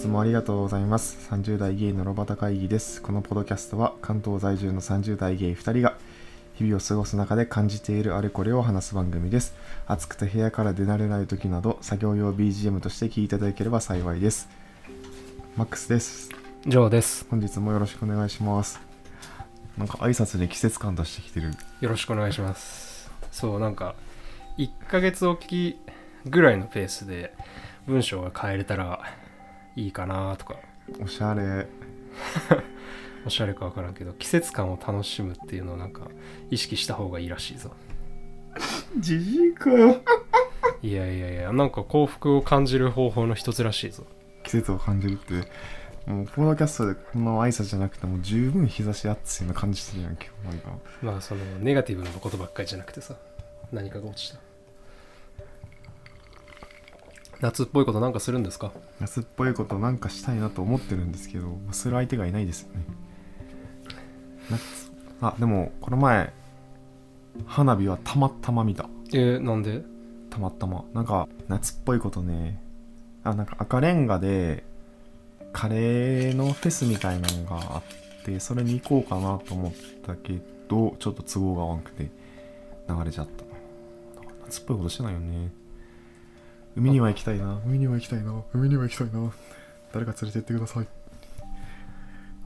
つもありがとうございます。30代ゲイのロバタ会議です。このポッドキャストは関東在住の30代ゲイ2人が日々を過ごす中で感じているあれこれを話す番組です。暑くて部屋から出られない時など作業用 BGM として聞いていただければ幸いです。マックスです。ジョーです。本日もよろしくお願いします。なんか挨拶で季節感出してきてる。よろしくお願いします。そうなんか1ヶ月おきぐらいのペースで文章が変えれたらいいかなとか。おしゃれ。おしゃれか分からんけど季節感を楽しむっていうのをなんか意識した方がいいらしいぞ。じじいかよ。いやいやいやなんか幸福を感じる方法の一つらしいぞ。季節を感じるって。もうポッドキャストでこの挨拶じゃなくても十分日差し暑いの感じてるやんけなんか。まあそのネガティブなことばっかりじゃなくてさ何かが落ちた夏っぽいことなんかするんですか？夏っぽいことなんかしたいなと思ってるんですけどする相手がいないですよね。夏。あでもこの前花火はたまたま見た。えー、なんで？たまたま。なんか夏っぽいことね。あなんか赤レンガでカレーのフェスみたいなのがあってそれに行こうかなと思ったけどちょっと都合が合わんくて流れちゃった。夏っぽいことしてないよね海には行きたいな。海には行きたいな。海には行きたいな。誰か連れてってください。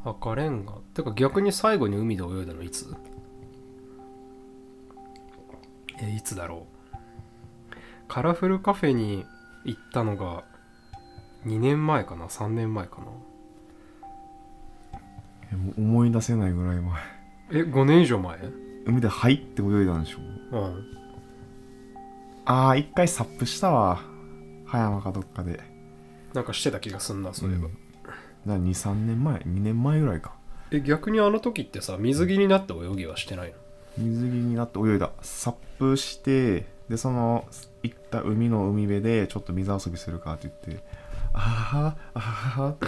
赤レンガてか逆に最後に海で泳いだのいつ？えいつだろう？カラフルカフェに行ったのが2年前かな？3年前かな？えもう思い出せないぐらい前。え5年以上前？海で入って泳いだんでしょ。うん。ああ一回サップしたわ葉山かどっかで。なんかしてた気がすんなそういえば、な23年前2年前ぐらいか。え逆にあの時ってさ水着になって泳ぎはしてないの？水着になって泳いだ。サップしてでその行った海の海辺でちょっと水遊びするかって言ってあははあははって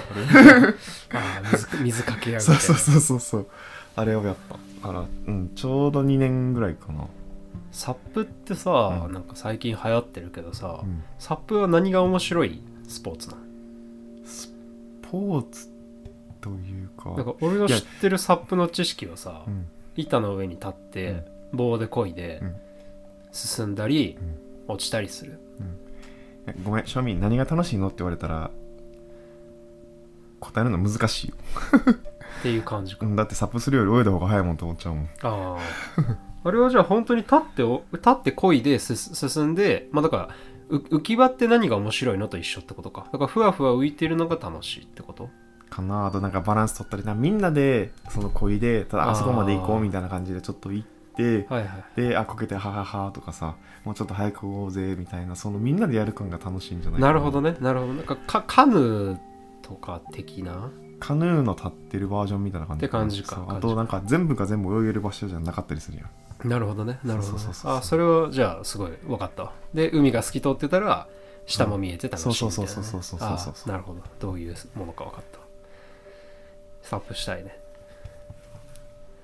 あ ああ水水かけ合うれみたいな。そうそうそうそうそう。あれをやったからうんちょうど2年ぐらいかな、サップってさ、うん。なんか最近流行ってるけどさ、うん、サップは何が面白い？スポーツなの？ポーツというか。なんか俺の知ってるサップの知識はさ、うん。板の上に立って、棒で漕いで、うん。進んだり、うん。落ちたりする。えごめん庶民何が楽しいのって言われたら答えるの難しいよ。っていう感じか、うんだってサップするより泳いだ方が早いもんと思っちゃうもん。ああ あれはじゃあ本当に立ってお立って漕いで進進んでまあだからう浮き輪って何が面白いのと一緒ってことか。だからふわふわ浮いてるのが楽しいってこと？かな。あとなんかバランス取ったりな。みんなでその恋でただあそこまで行こうみたいな感じでちょっと行ってはいはいであこけてはははとかさもうちょっと早く行こうぜみたいな。そのみんなでやる感が楽しいんじゃないかな。るほどね。なるほどなんかかカヌーとか的な？カヌーの立ってるバージョンみたいな感じって感じか。あとなんか全部が全部泳げる場所じゃなかったりするやんなるほどね。なるほど、ね。そうそうそう、そう。あそれはじゃあすごい分かったわ。で海が透き通ってたら下も見えて楽しいみたいな、ね。そうそうそうそうそうそうそうあなるほど。どういうものか分かったサップしたいね。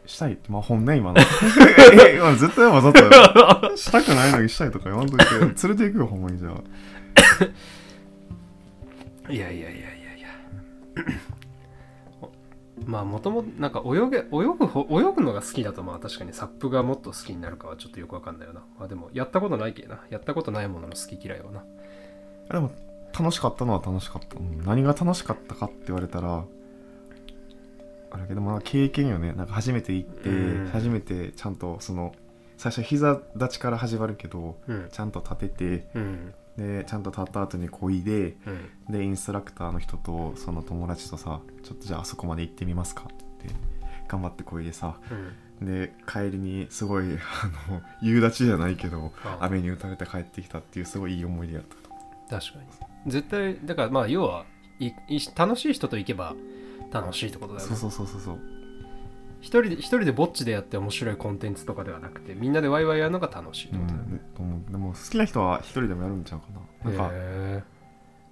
したいってまあ本ね今の。え今の絶対わざとよ。したくないのにしたいとか言わんといて連れて行くよほんまにじゃあ。いやいやいやいやいやまあもともとなんか泳げ泳ぐほ泳ぐのが好きだとまあ確かにサップがもっと好きになるかはちょっとよくわかんないよな。まあでもやったことないけな。やったことないものの好き嫌いはな。でも楽しかったのは楽しかった、うん何が楽しかったかって言われたらあれだけどまあ経験よね。なんか初めて行って、うん。初めてちゃんとその最初膝立ちから始まるけどうん。ちゃんと立ててうんでちゃんと立った後にこいでうん。でインストラクターの人とその友達とさちょっとじゃああそこまで行ってみますかって言って頑張ってこいでさうん。で帰りにすごいあの夕立ちじゃないけどあ雨に打たれて帰ってきたっていうすごいいい思い出やった確かに。絶対だからまあ要はいい楽しい人と行けば楽しいってことだよね。そうそうそうそうそう一人で一人でぼっちでやって面白いコンテンツとかではなくてみんなでワイワイやるのが楽しいってことだよね、うんでも好きな人は一人でもやるんちゃうかな。なんかへ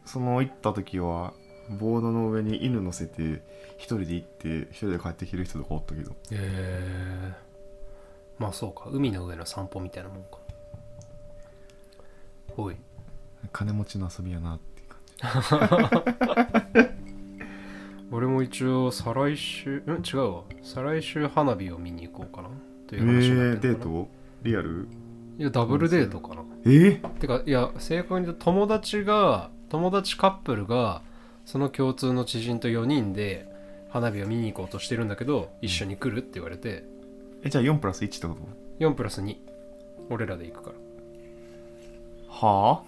その行った時はボードの上に犬乗せて一人で行って一人で帰ってきてる人とかおったけど。えへえまあそうか。海の上の散歩みたいなもんか。ほい。金持ちの遊びやなっていう感じ も一応再来週うん？違うわ。再来週花火を見に行こうかな。とえいう話になー、ってるのかな。デート？リアル？いやダブルデートかな。え？ー、てかいや正確に言うと友達が友達カップルがその共通の知人と4人で花火を見に行こうとしてるんだけど一緒に来るって言われて。えじゃあ4プラス1ってこと？4プラス2俺らで行くから。は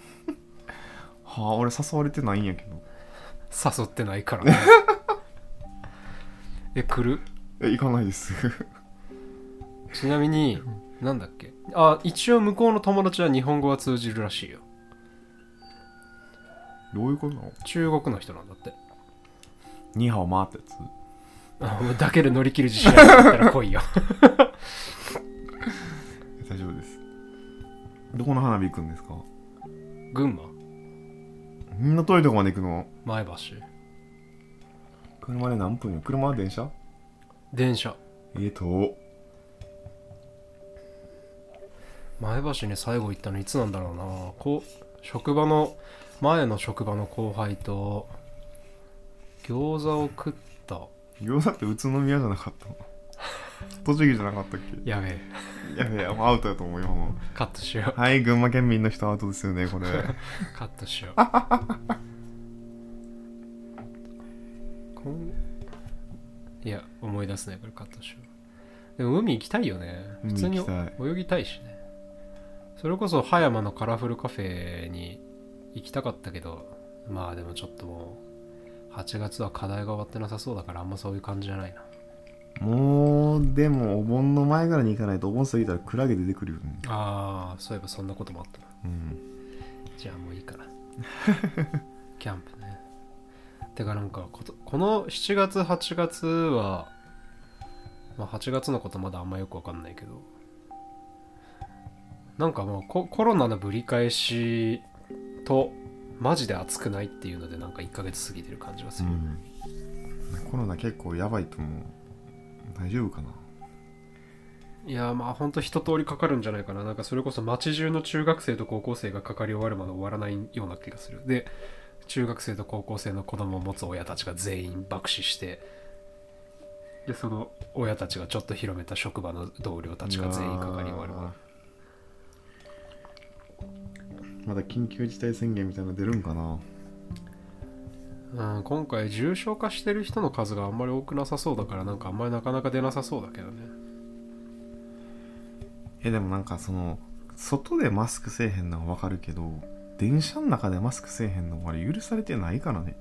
あ？はあ？俺誘われてないんやけど。誘ってないからねえ来る？え行かないです。ちなみになんだっけ？あ一応向こうの友達は日本語は通じるらしいよ。どういうことなの？中国の人なんだって。ニーハオマーってやつ？あもうだけで乗り切る自信あるんだったら来いよ。大丈夫です。どこの花火行くんですか？群馬。みんな遠いとこまで行くの？前橋車で何分よ？車？は電車？電車。えーと前橋に最後行ったのいつなんだろうな。こう職場の前の職場の後輩と餃子を食った。餃子って宇都宮じゃなかったの？栃木じゃなかったっけ？やべえ。やべえもうアウトやと思うよもカットしようう。はい群馬県民の人アウトですよねこれ。カットしよう いや思い出すねこれカットしよう。でも海行きたいよね。普通に泳ぎたいしね。それこそ葉山のカラフルカフェに行きたかったけどまあでもちょっともう8月は課題が終わってなさそうだからあんまそういう感じじゃないな。もうでもお盆の前ぐらいに行かないとお盆過ぎたらクラゲ出てくるよね。ああそういえばそんなこともあったな。うん。じゃあもういいかな。キャンプねてかなんかこの7月8月は、まあ、8月のことまだあんまよくわかんないけどなんかもうココロナのぶり返しとマジで暑くないっていうのでなんか1ヶ月過ぎてる感じがする、うん。コロナ結構やばいと思う。大丈夫かな？いやまあほんと一通りかかるんじゃないかな。なんかそれこそ街中の中学生と高校生がかかり終わるまで終わらないような気がする。で中学生と高校生の子供を持つ親たちが全員爆死してでその親たちがちょっと広めた職場の同僚たちが全員かかり終わる。うわー。まだ緊急事態宣言みたいなの出るんかな？うん、今回重症化してる人の数があんまり多くなさそうだからなんかあんまりなかなか出なさそうだけどね。えでもなんかその外でマスクせえへんのはわかるけど電車の中でマスクせえへんのもあれ許されてないからね。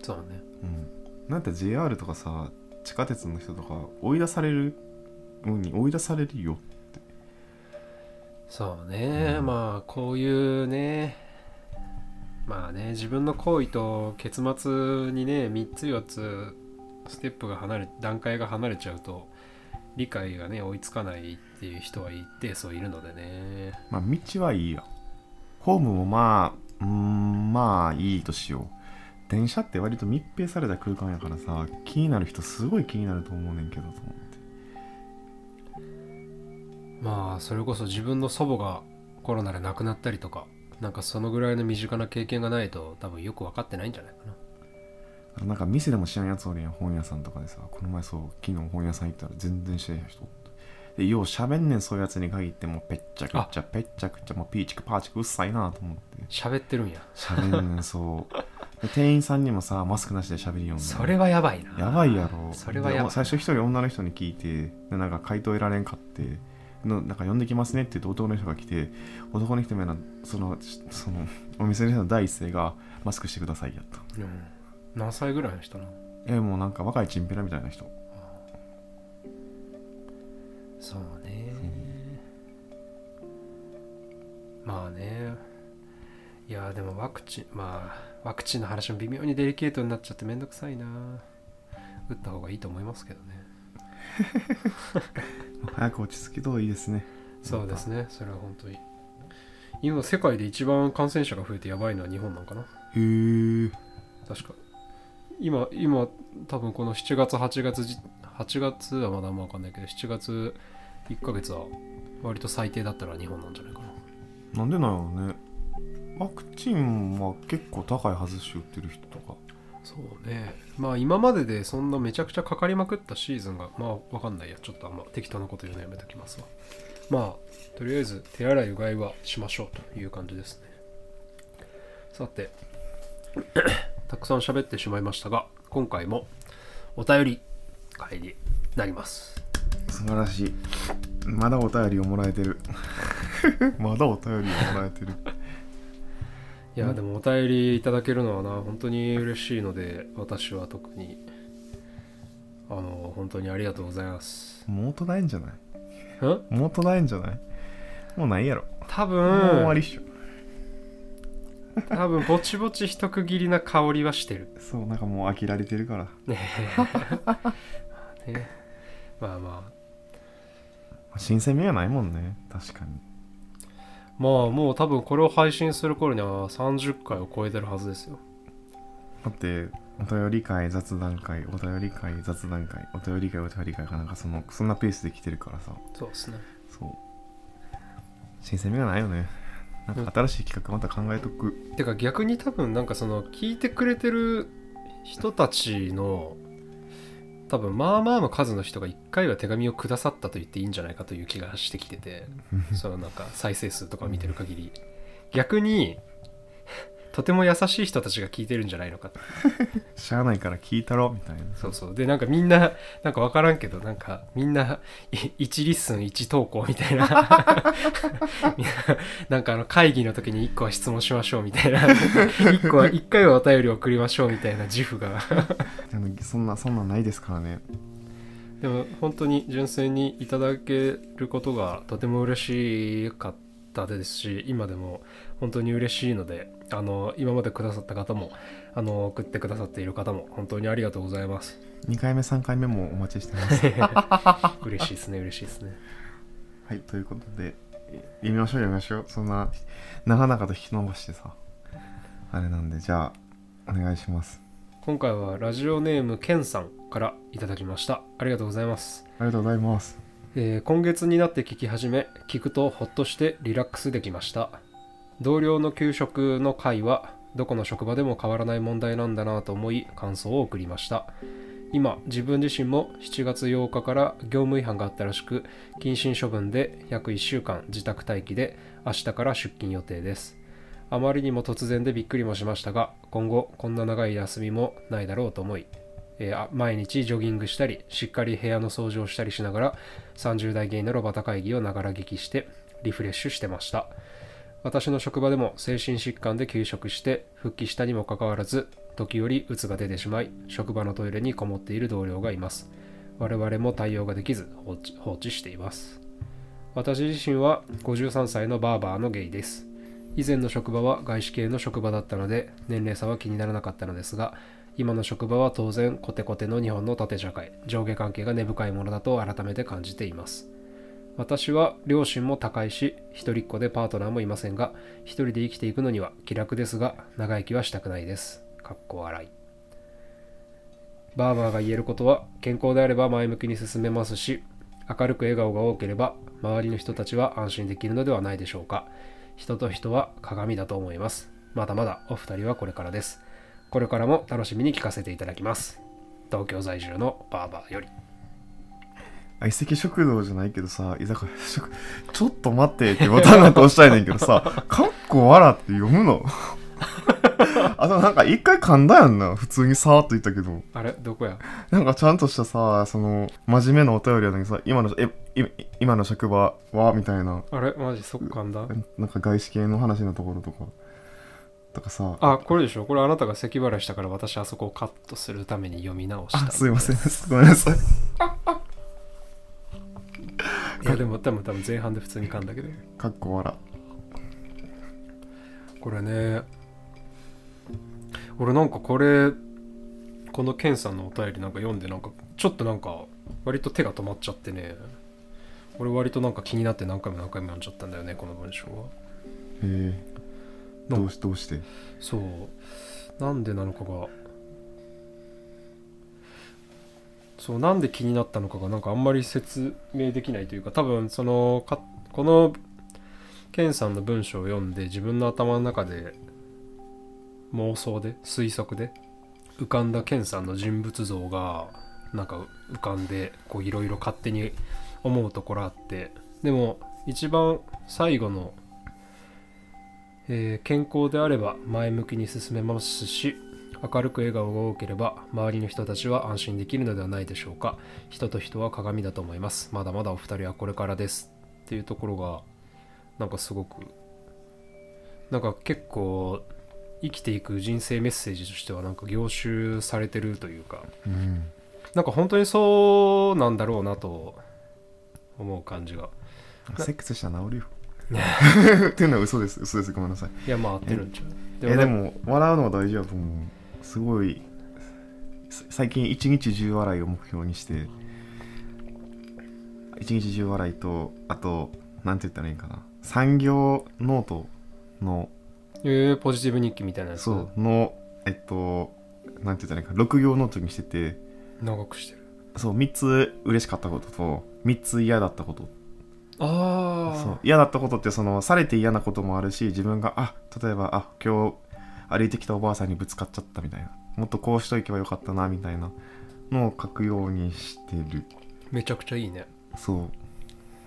そうね。うん。なんて JR とかさ地下鉄の人とか追い出されるのに追い出されるよそうね、うん。まあこういうね。まあね自分の行為と結末にね3つ4つステップが離れ段階が離れちゃうと理解がね追いつかないっていう人は一定数いるのでね。まあ道はいいよホームもまあうーんまあいいとしよう。電車って割と密閉された空間やからさ気になる人すごい気になると思うねんけどと思ってまあそれこそ自分の祖母がコロナで亡くなったりとかなんかそのぐらいの身近な経験がないと多分よく分かってないんじゃないかな。なんか店でも知らんやつおるやん本屋さんとかでさ。この前そう昨日本屋さん行ったら全然知らん人。おってでよう喋んねんそういうやつに限って。もうぺっちゃくちゃぺっちゃくちゃもうピーチクパーチクうっさいなと思って。喋ってるんや。喋んねんそう。で店員さんにもさマスクなしで喋りよんそれはやばいな。やばいやろ。それはやばい。で最初一人女の人に聞いてでなんか回答得られんかって。のなんか呼んできますねって言って男の人が来て男の人もなそのそのお店の人の第一声がマスクしてくださいやった。うん。何歳ぐらいの人なの？えもうなんか若いチンピラみたいな人そうね。まあね。いやでもワクチンまあワクチンの話も微妙にデリケートになっちゃってめんどくさいな。打った方がいいと思いますけどね。早く落ち着きといいですね。そうですね。それは本当に。今世界で一番感染者が増えてやばいのは日本なんかな。へえ確か。今今多分この7月8月じ8月はまだあんま分かんないけど7月1ヶ月は割と最低だったら日本なんじゃないかな。なんでなんやろうね。ワクチンは結構高いはずし打ってる人とか。そうね。まあ今まででそんなめちゃくちゃかかりまくったシーズンがまあわかんないや。ちょっとあんま適当なこと言うのやめときますわ。まあとりあえず手洗いうがいはしましょうという感じですね。さてたくさん喋ってしまいましたが今回もお便り会になります。素晴らしい。まだお便りをもらえてる。まだお便りをもらえてる。いやでもお便りいただけるのはな本当に嬉しいので私は特に。あの本当にありがとうございます。もうとないんじゃない？んもうとないんじゃない？もうないやろ。多もう終わ分りっしょ。多分ぼちぼち一区切りな香りはしてる。そうなんかもう飽きられてるから。ね えね。まあま新鮮味はないもんね。確かに。あまあもう多分これを配信する頃には30回を超えてるはずですよ。だってお便り会雑談会お便り会雑談会お便り会お便り会かなんかそのそんなペースで来てるからさ。そうですね。そう。新鮮味がないよね。なんか新しい企画また考えとく、てか逆に多分なんかその聞いてくれてる人たちの多分まあまあの数の人が1回は手紙をくださったと言っていいんじゃないかという気がしてきてて。そのなんか再生数とかを見てる限り。逆にとても優しい人たちが聞いてるんじゃないのかと。しゃあないから聞いたろみたいな。そうそう。でなんかみんななんか分からんけどなんかみんない1 listen 1投稿みたいな。ななんかあの会議の時に1個は質問しましょうみたいな。1個は 1回はお便り送りましょうみたいな自負が。そんなそんなんないですからね。でも本当に純粋にいただけることがとても嬉しかったですし今でも本当に嬉しいのであの今までくださった方もあの送ってくださっている方も本当にありがとうございます。2回目3回目もお待ちしてます。嬉しいですね嬉しいですね。はいということで読みましょう読みましょう。そんな長々と引き伸ばしてさあれなんでじゃあお願いします。今回はラジオネームケンさんからいただきました。ありがとうございます、ありがとうございます。えー今月になって聞き始め聞くとほっとしてリラックスできました同僚の給食の会はどこの職場でも変わらない問題なんだなと思い感想を送りました。今自分自身も7月8日から業務違反があったらしく謹慎処分で約1週間自宅待機で明日から出勤予定です。あまりにも突然でびっくりもしましたが今後こんな長い休みもないだろうと思い、えー毎日ジョギングしたりしっかり部屋の掃除をしたりしながら30代芸人のロバタ会議をながら聞きしてリフレッシュしてました。私の職場でも精神疾患で休職して復帰したにもかかわらず時折鬱が出てしまい職場のトイレにこもっている同僚がいます。我々も対応ができず放置放置しています。私自身は53歳のバーバーのゲイです。以前の職場は外資系の職場だったので年齢差は気にならなかったのですが今の職場は当然コテコテの日本の縦社会上下関係が根深いものだと改めて感じています。私は両親も高いし一人っ子でパートナーもいませんが一人で生きていくのには気楽ですが長生きはしたくないです。かっこ笑い。バーバーが言えることは健康であれば前向きに進めますし明るく笑顔が多ければ周りの人たちは安心できるのではないでしょうか。人と人は鏡だと思います。まだまだお二人はこれからです。これからも楽しみに聞かせていただきます。東京在住のバーバーより。相席食堂じゃないけどさ居酒屋食ちょっと待ってってボタンが通したいねんけどさかっこ笑って読むの？あとなんか一回噛んだやんな。普通にさーっと言ったけど。あれ？どこや？なんかちゃんとしたさその真面目なお便りやのにさ今のえい今の職場は？みたいな。あれ？マジそっかんだ？なんか外資系の話のところとか。とかさ。あこれでしょ？これあなたが咳払いしたから私あそこをカットするために読み直したあすいません。ごめんなさい いやでも多分多分前半で普通に噛んだけど。かっこ笑これね俺なんかこれこのケンさんのお便りなんか読んでなんかちょっとなんか割と手が止まっちゃってね。俺割となんか気になって何回も何回も読んじゃったんだよねこの文章は。へえ。どうしどうして？そう。なんでなのかがそうなんで気になったのかがなんかあんまり説明できないというか多分そのかこのケンさんの文章を読んで自分の頭の中で妄想で推測で浮かんだケンさんの人物像がなんか浮かんでいろいろ勝手に思うところあってでも一番最後の、えー健康であれば前向きに進めますし明るく笑顔が多ければ周りの人たちは安心できるのではないでしょうか。人と人は鏡だと思います。まだまだお二人はこれからです。っていうところがなんかすごくなんか結構生きていく人生メッセージとしてはなんか凝集されてるというか。うん。なんか本当にそうなんだろうなと思う感じが。セックスしたら治るよ。っていうのは嘘です。嘘です。ごめんなさい。いやまあ合ってるんちゃう。えでも笑うのは大事だと思うすごいす最近一日10笑いを目標にして一日10笑いとあとなんて言ったらいいかな。三行ノートのえー、ポジティブ日記みたいなやつ。そうのえっとなんて言ったらいいか6行ノートにしてて長くしてる。そう3つ嬉しかったことと3つ嫌だったこと。あそう嫌だったことってそのされて嫌なこともあるし自分があ例えばあ今日歩いてきたおばあさんにぶつかっちゃったみたいな。もっとこうしといけばよかったなみたいなのを書くようにしてる。めちゃくちゃいいね。そう。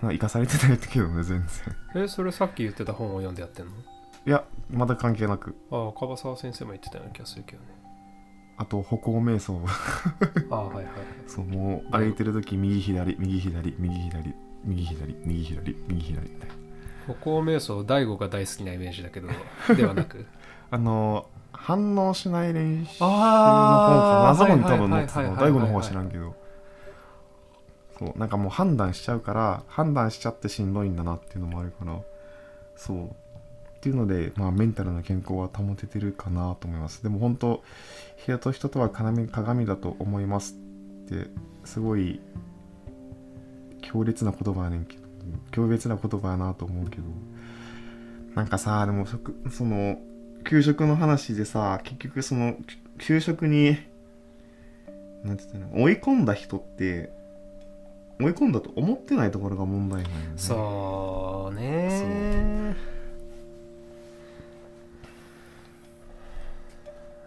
まあ生かされてないけどね全然。えそれさっき言ってた本を読んでやってんの？いやまだ関係なく。ああ樺沢先生も言ってたような気がするけどね。あと歩行瞑想。ああはいはい。そうもう歩いてる時右左右左右左右左右左右左みたいな。歩行瞑想大悟が大好きなイメージだけどではなく？あの反応しない練習の本あーかな謎本に多分載ってたの大悟の方は知らんけど。そうなんかもう判断しちゃうから判断しちゃってしんどいんだなっていうのもあるから。そう。っていうのでまあメンタルの健康は保ててるかなと思います。でも本当人と人とは鏡鏡だと思いますってすごい強烈な言葉やねんけど。強烈な言葉やなと思うけど。なんかさでも食その給食の話でさ結局そのき給食になんて言ったの？追い込んだ人って追い込んだと思ってないところが問題なんよね。そうね。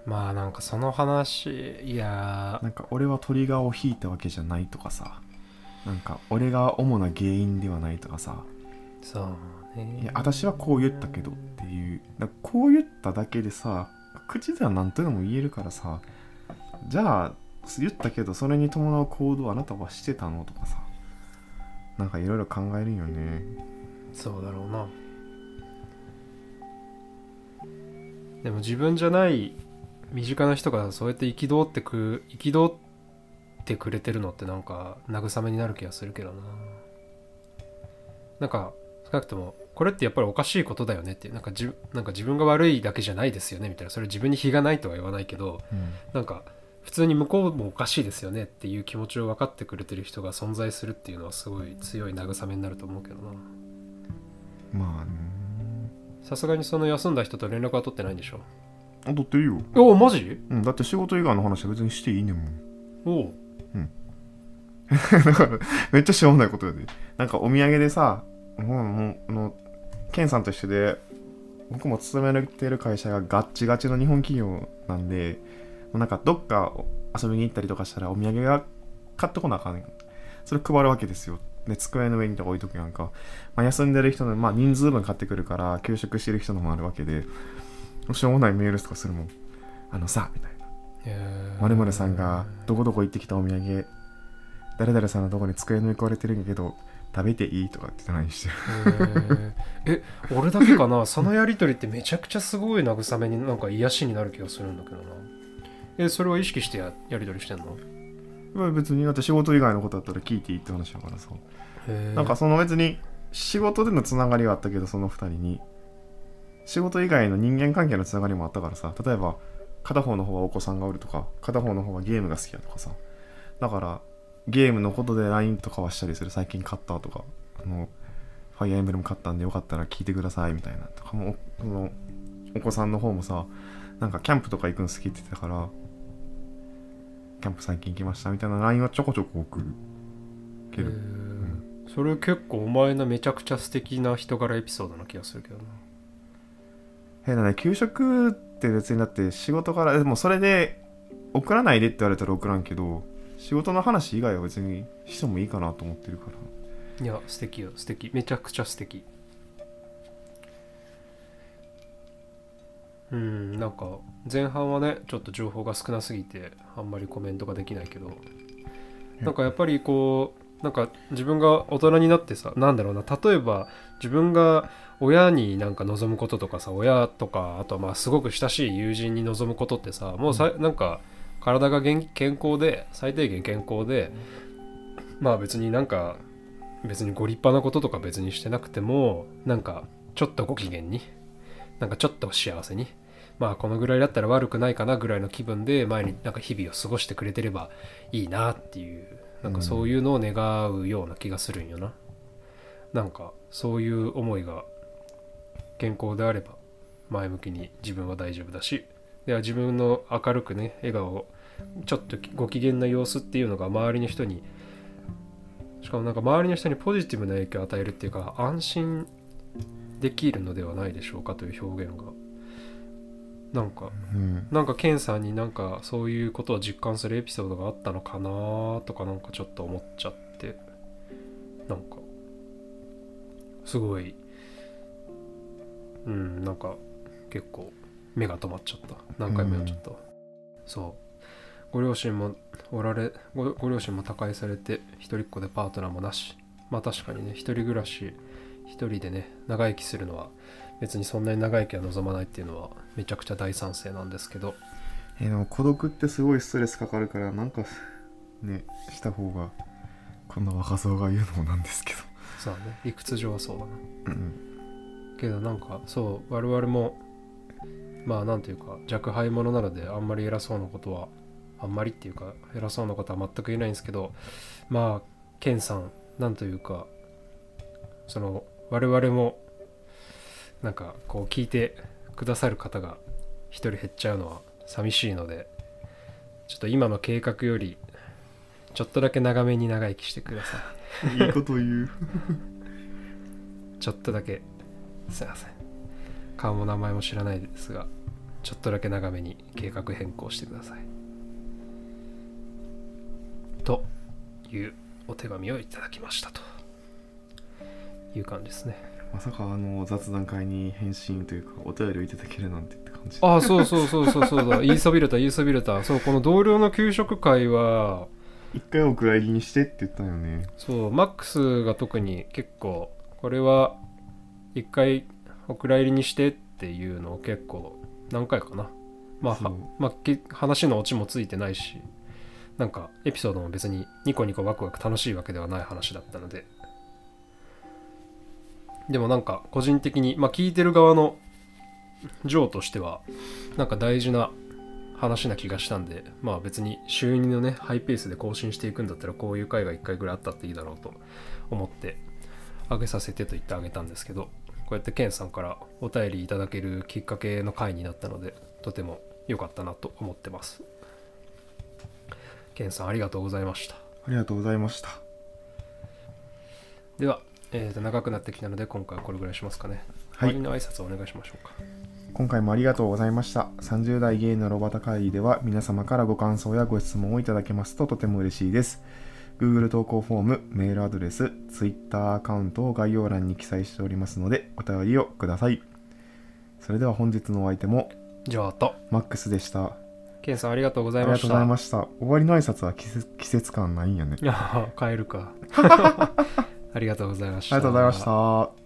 まあなんかその話いやなんか俺はトリガーを引いたわけじゃないとかさ。なんか俺が主な原因ではないとかさ。そう。ねいや私はこう言ったけどっていう。だこう言っただけでさ口では何とでも言えるからさじゃあ言ったけどそれに伴う行動をあなたはしてたのとかさなんかいろいろ考えるんよね。そうだろうな。でも自分じゃない身近な人がそうやって憤ってく憤ってくれてるのってなんか慰めになる気がするけどな。なんか少なくともこれってやっぱりおかしいことだよねってなんかじなんか自分が悪いだけじゃないですよねみたいな。それ自分に非がないとは言わないけどうん。なんか普通に向こうもおかしいですよねっていう気持ちを分かってくれてる人が存在するっていうのはすごい強い慰めになると思うけどな。まあねさすがにその休んだ人と連絡は取ってないんでしょ？あ取ってるよ、おおマジ？うん、だって仕事以外の話は別にしていいねんもん。おう。だからめっちゃしょうもないことやで。なんかお土産でさもうもうあのケンさんと一緒で僕も勤めてる会社がガッチガチの日本企業なんでもうなんかどっか遊びに行ったりとかしたらお土産が買ってこなあかん。ねんそれ配るわけですよ。で机の上にとか置いとくやんか、まあ、休んでる人の、まあ、人数分買ってくるから休職してる人のもあるわけでしょうもないメールとかするもん。あのさみたいな。まるまるさんがどこどこ行ってきたお土産。誰々さんのとこに机の上置かれてるんやけど食べていいとかって言って何してるえ俺だけかな？そのやりとりってめちゃくちゃすごい慰めになんか癒しになる気がするんだけどな。えそれを意識してややりとりしてんの？まあ別にだって仕事以外のことだったら聞いていいって話だからさ。なんかその別に仕事でのつながりはあったけどその2人に。仕事以外の人間関係のつながりもあったからさ。例えば片方の方はお子さんがおるとか片方の方はゲームが好きやとかさ。だからゲームのことで LINE とかはしたりする。最近買ったとか。あのファイアーエンブレム買ったんでよかったら聞いてくださいみたいな。とかもそのお子さんの方もさなんかキャンプとか行くの好きって言ってたからキャンプ最近行きましたみたいな LINE はちょこちょこ送るけど。へー。それ結構お前のめちゃくちゃ素敵な人柄エピソードな気がするけどな。変だね給食って別にだって仕事からでもそれで送らないでって言われたら送らんけど仕事の話以外は別にしてもいいかなと思ってるから。いや素敵よ素敵。めちゃくちゃ素敵。うんなんか前半はねちょっと情報が少なすぎてあんまりコメントができないけど。なんかやっぱりこうなんか自分が大人になってさなんだろうな例えば自分が親になんか望むこととかさ親とかあとはまあすごく親しい友人に望むことってさもうさ、なんか体が健康で最低限健康でまあ別になんか別にご立派なこととか別にしてなくてもなんかちょっとご機嫌になんかちょっと幸せにまあこのぐらいだったら悪くないかなぐらいの気分で前になんか日々を過ごしてくれてればいいなっていうなんかそういうのを願うような気がするんよな、なんかそういう思いが健康であれば前向きに自分は大丈夫だしでは自分の明るくね笑顔ちょっとご機嫌な様子っていうのが周りの人にしかもなんか周りの人にポジティブな影響を与えるっていうか安心できるのではないでしょうかという表現が。なんかうん。なんかケンさんになんかそういうことを実感するエピソードがあったのかなとかなんかちょっと思っちゃって。なんかすごいうんなんか結構目が止まっちゃった。何回もやっちゃった、そう。ご両親もおられごご両親も他界されて一人っ子でパートナーもなし。まあ確かにね一人暮らし一人でね長生きするのは別にそんなに長生きは望まないっていうのはめちゃくちゃ大賛成なんですけど。えでも孤独ってすごいストレスかかるからなんかねした方がこんな若造が言うのもなんですけど。そうだね。理屈上はそうだな。うん。けどなんかそう我々もまあなんていうか若輩者なのであんまり偉そうなことはあんまりっていうか偉そうなことは全く言えないんですけどまあケンさんなんというかその我々もなんかこう聞いてくださる方が一人減っちゃうのは寂しいのでちょっと今の計画よりちょっとだけ長めに長生きしてください。いいこと言う。ちょっとだけ。すいません。顔も名前も知らないですがちょっとだけ長めに計画変更してください。というお手紙をいただきましたと。いう感じですね。まさかあの雑談会に返信というかお便りをいただけるなんてって感じ。ああそうそうそうそうそう。だ言いそびれた言いそびれたそうこの同僚の給食会は一回お蔵入りにしてって言ったよね。そうマックスが特に結構これは一回お蔵入りにしてっていうのを結構何回かな。まあまあ、け話のオチもついてないしなんかエピソードも別にニコニコワクワク楽しいわけではない話だったので。でもなんか個人的にまあ聞いてる側のジョーとしてはなんか大事な話な気がしたんでまあ別に週2のねハイペースで更新していくんだったらこういう回が1回ぐらいあったっていいだろうと思ってあげさせてと言ってあげたんですけど。こうやってケンさんからお便りいただけるきっかけの回になったのでとても良かったなと思ってます。ケンさんありがとうございました。ありがとうございました。では、えーと長くなってきたので今回はこれぐらいしますかね。はい。の挨拶をお願いしましょうか。今回もありがとうございました。30代ゲイのロバタ会議では皆様からご感想やご質問をいただけますととても嬉しいです Google 投稿フォーム、メールアドレス、Twitter アカウントを概要欄に記載しておりますのでお便りをください。それでは本日のお相手もじゃあとマックスでした。あケンさんありがとうございりがとうございましたました。終わりの挨拶は季節季節感ないんやね。いや変えるか。ありがとうございました。ありがとうございました